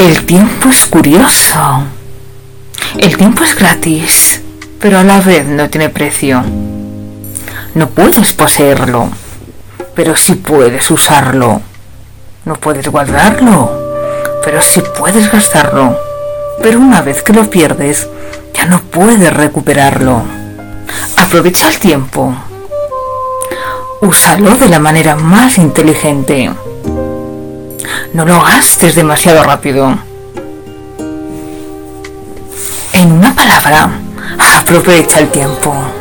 El tiempo es curioso. El tiempo es gratis, pero a la vez no tiene precio. No puedes poseerlo, pero sí puedes usarlo. No puedes guardarlo, pero sí puedes gastarlo. Pero una vez que lo pierdes, ya no puedes recuperarlo. Aprovecha el tiempo. Úsalo de la manera más inteligente. No lo gastes demasiado rápido. En una palabra, aprovecha el tiempo.